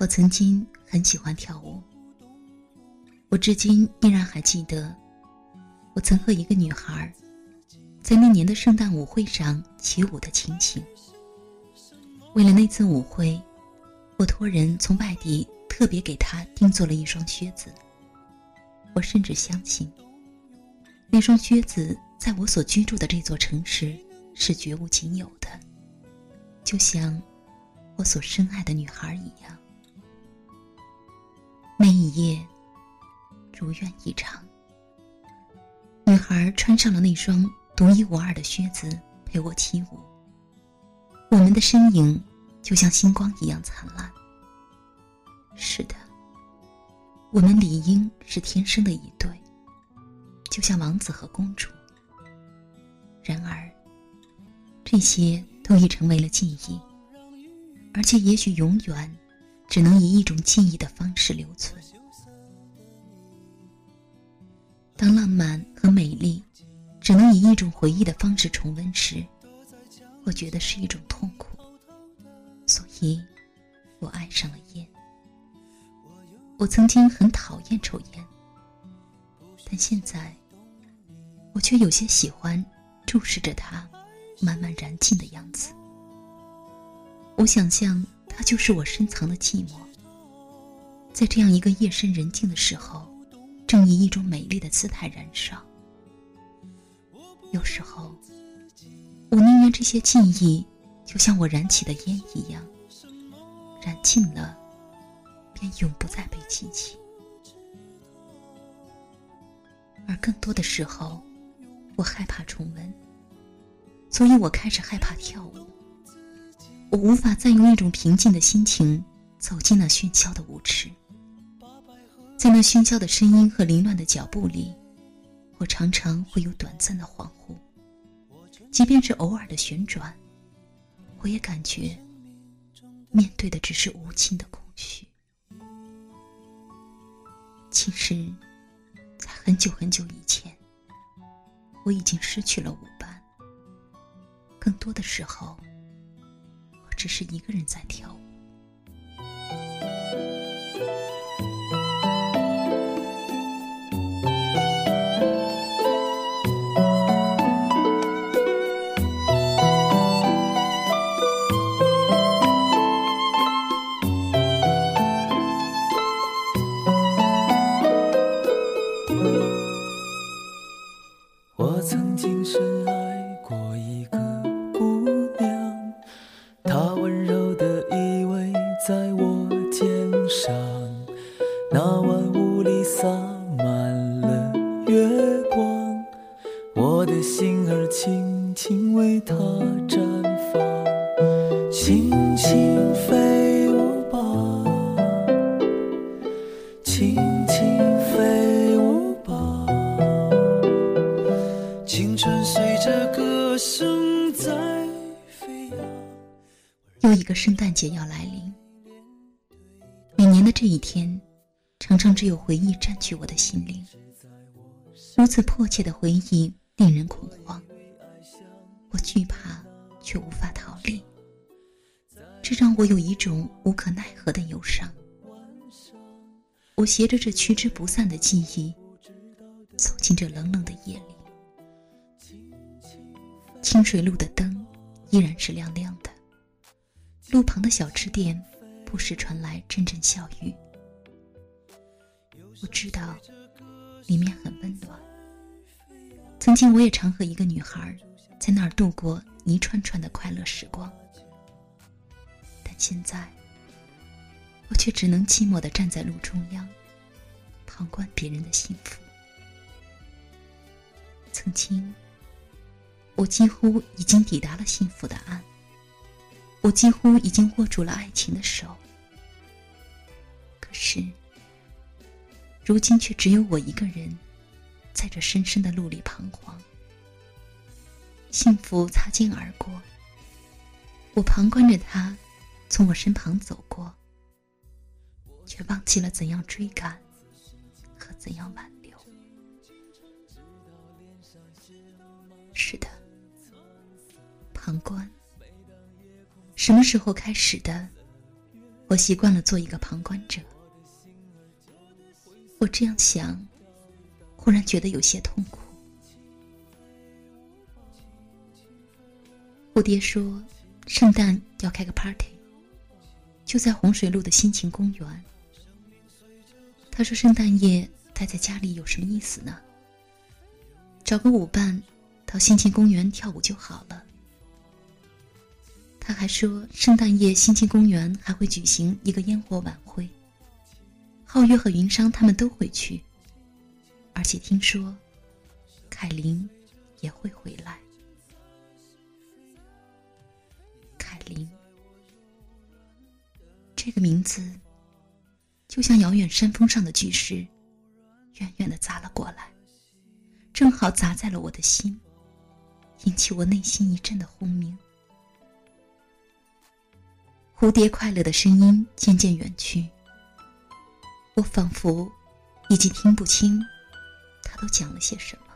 我曾经很喜欢跳舞，我至今依然还记得，我曾和一个女孩在那年的圣诞舞会上起舞的情形。为了那次舞会，我托人从外地特别给她定做了一双靴子。我甚至相信，那双靴子在我所居住的这座城市是绝无仅有的，就像我所深爱的女孩一样。那一夜，如愿以偿。女孩穿上了那双独一无二的靴子，陪我起舞。我们的身影就像星光一样灿烂。是的，我们理应是天生的一对，就像王子和公主。然而，这些都已成为了记忆，而且也许永远只能以一种记忆的方式留存。当浪漫和美丽只能以一种回忆的方式重温时，我觉得是一种痛苦。所以，我爱上了烟。我曾经很讨厌抽烟，但现在，我却有些喜欢注视着它慢慢燃尽的样子。我想象它就是我深藏的寂寞，在这样一个夜深人静的时候，正以一种美丽的姿态燃烧。有时候，我宁愿这些记忆就像我燃起的烟一样，燃尽了，便永不再被记起。而更多的时候，我害怕重温，所以我开始害怕跳舞。我无法再用一种平静的心情走进那喧嚣的舞池，在那喧嚣的声音和凌乱的脚步里，我常常会有短暂的恍惚。即便是偶尔的旋转，我也感觉面对的只是无尽的空虚。其实，在很久很久以前，我已经失去了舞伴。更多的时候，只是一个人在跳舞。又一个圣诞节要来临，每年的这一天，常常只有回忆占据我的心灵。如此迫切的回忆令人恐慌，我惧怕却无法逃离，这让我有一种无可奈何的忧伤。我携着这驱之不散的记忆，走进这冷冷的夜里。清水路的灯依然是亮亮的，路旁的小吃店不时传来阵阵笑语。我知道，里面很温暖。曾经我也常和一个女孩在那儿度过一串串的快乐时光，但现在，我却只能寂寞的站在路中央，旁观别人的幸福。曾经。我几乎已经抵达了幸福的岸，我几乎已经握住了爱情的手。可是，如今却只有我一个人，在这深深的路里彷徨。幸福擦肩而过，我旁观着他从我身旁走过，却忘记了怎样追赶和怎样挽留。是的，旁观。什么时候开始的？我习惯了做一个旁观者。我这样想，忽然觉得有些痛苦。蝴蝶说：“圣诞要开个 party，就在洪水路的心情公园。”他说：“圣诞夜待在家里有什么意思呢？找个舞伴到心情公园跳舞就好了。”他还说，圣诞夜心情公园还会举行一个烟火晚会。皓月和云商他们都会去，而且听说，凯琳也会回来。凯琳，这个名字，就像遥远山峰上的巨石，远远的砸了过来，正好砸在了我的心，引起我内心一阵的轰鸣。蝴蝶快乐的声音渐渐远去。我仿佛已经听不清，他都讲了些什么。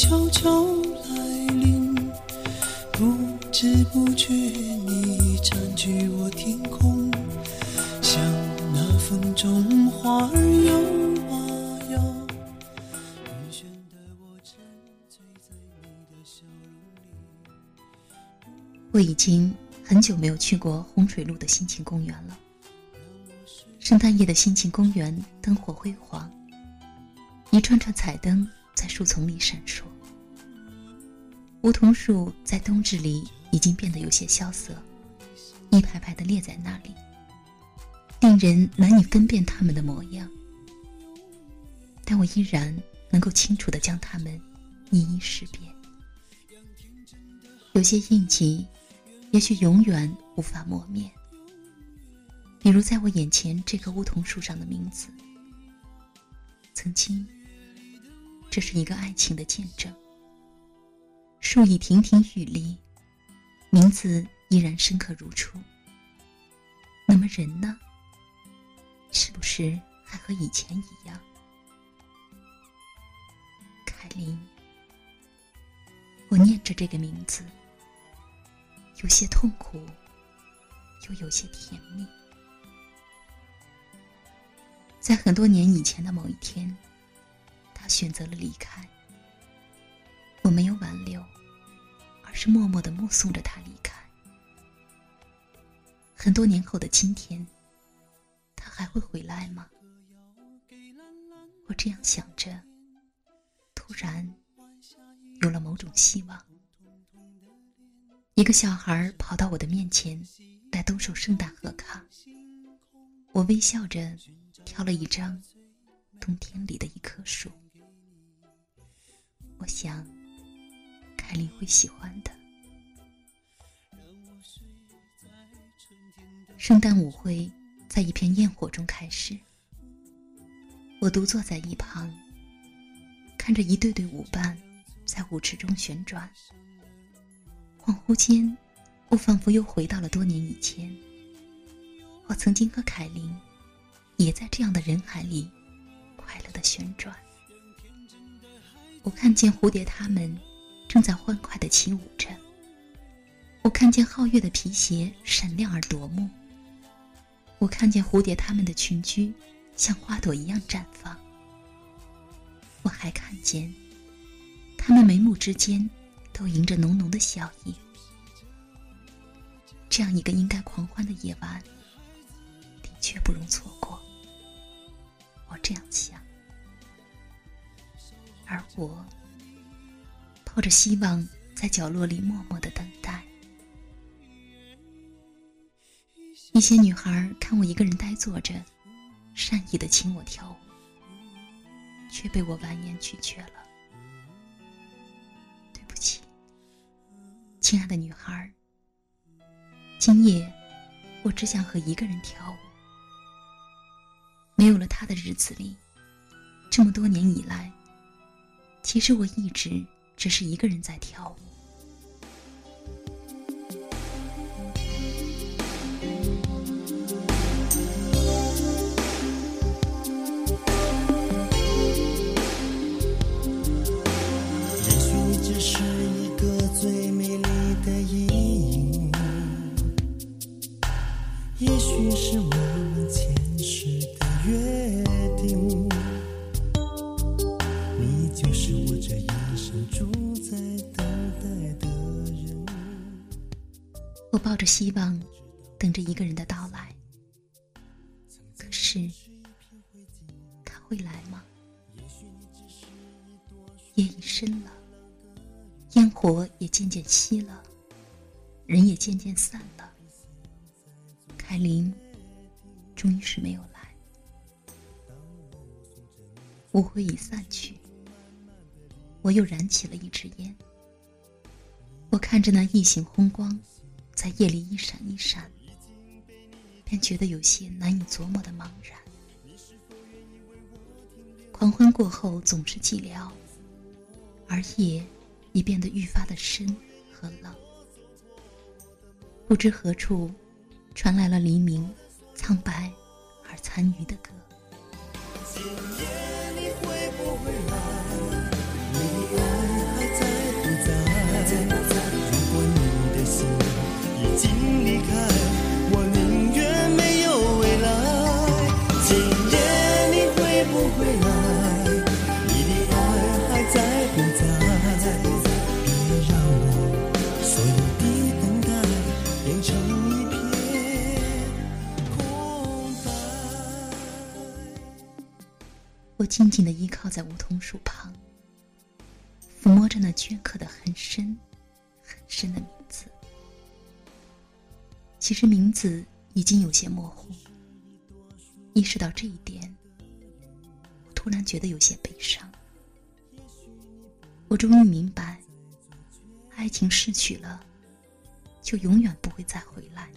悄悄来临，不知不觉你占据我天空，像那风中花儿摇啊摇。我已经很久没有去过洪水路的心情公园了。圣诞夜的心情公园灯火辉煌。一串串彩灯在树丛里闪烁，梧桐树在冬至里已经变得有些萧瑟，一排排的列在那里，令人难以分辨它们的模样。但我依然能够清楚的将它们一一识别。有些印记，也许永远无法磨灭。比如在我眼前这棵梧桐树上的名字，曾经。这是一个爱情的见证。树已亭亭玉立，名字依然深刻如初。那么人呢？是不是还和以前一样？凯琳，我念着这个名字，有些痛苦，又有些甜蜜。在很多年以前的某一天。选择了离开，我没有挽留，而是默默的目送着他离开。很多年后的今天，他还会回来吗？我这样想着，突然有了某种希望。一个小孩跑到我的面前，来兜售圣诞贺卡。我微笑着挑了一张冬天里的一棵树。我想，凯琳会喜欢的。圣诞舞会在一片焰火中开始，我独坐在一旁，看着一对对舞伴在舞池中旋转。恍惚间，我仿佛又回到了多年以前，我曾经和凯琳也在这样的人海里快乐的旋转。我看见蝴蝶，它们正在欢快的起舞着。我看见皓月的皮鞋闪亮而夺目。我看见蝴蝶，它们的群居像花朵一样绽放。我还看见，它们眉目之间都迎着浓浓的笑意。这样一个应该狂欢的夜晚，的确不容错过。我这样想，而我抱着希望，在角落里默默的等待。一些女孩看我一个人呆坐着，善意的请我跳舞，却被我婉言拒绝了。对不起，亲爱的女孩，今夜我只想和一个人跳舞。没有了他的日子里，这么多年以来，其实我一直只是一个人在跳舞。我抱着希望，等着一个人的到来。可是，他会来吗？夜已深了，烟火也渐渐熄了，人也渐渐散了。凯琳终于是没有来，舞会已散去，我又燃起了一支烟。我看着那异形红光。在夜里一闪一闪，便觉得有些难以琢磨的茫然。狂欢过后总是寂寥，而夜已变得愈发的深和冷。不知何处传来了黎明苍白而残余的歌。我静静的依靠在梧桐树旁，抚摸着那镌刻的很深、很深的名字。其实名字已经有些模糊。意识到这一点，我突然觉得有些悲伤。我终于明白，爱情失去了，就永远不会再回来。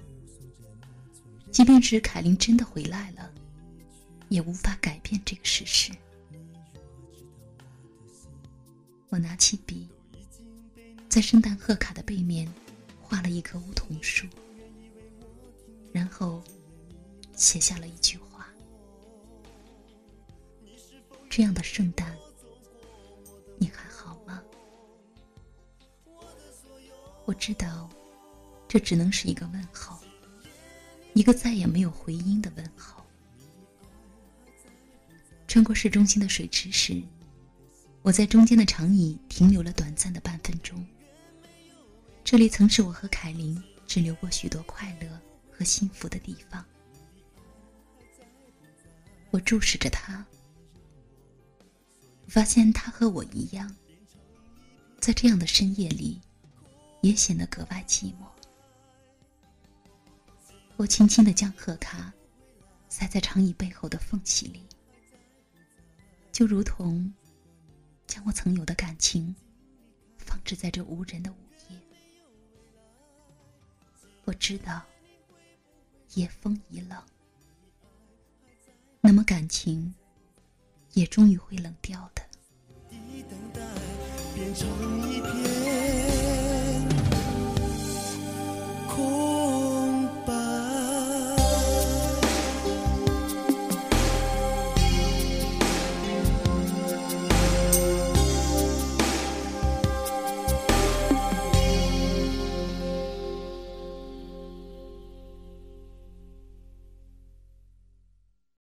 即便是凯琳真的回来了。也无法改变这个事实。我拿起笔，在圣诞贺卡的背面画了一棵梧桐树，然后写下了一句话：“这样的圣诞，你还好吗？”我知道，这只能是一个问号，一个再也没有回音的问号。穿过市中心的水池时，我在中间的长椅停留了短暂的半分钟。这里曾是我和凯琳只留过许多快乐和幸福的地方。我注视着他，发现他和我一样，在这样的深夜里，也显得格外寂寞。我轻轻的将贺卡塞在长椅背后的缝隙里。就如同将我曾有的感情放置在这无人的午夜，我知道夜风已冷，那么感情也终于会冷掉的。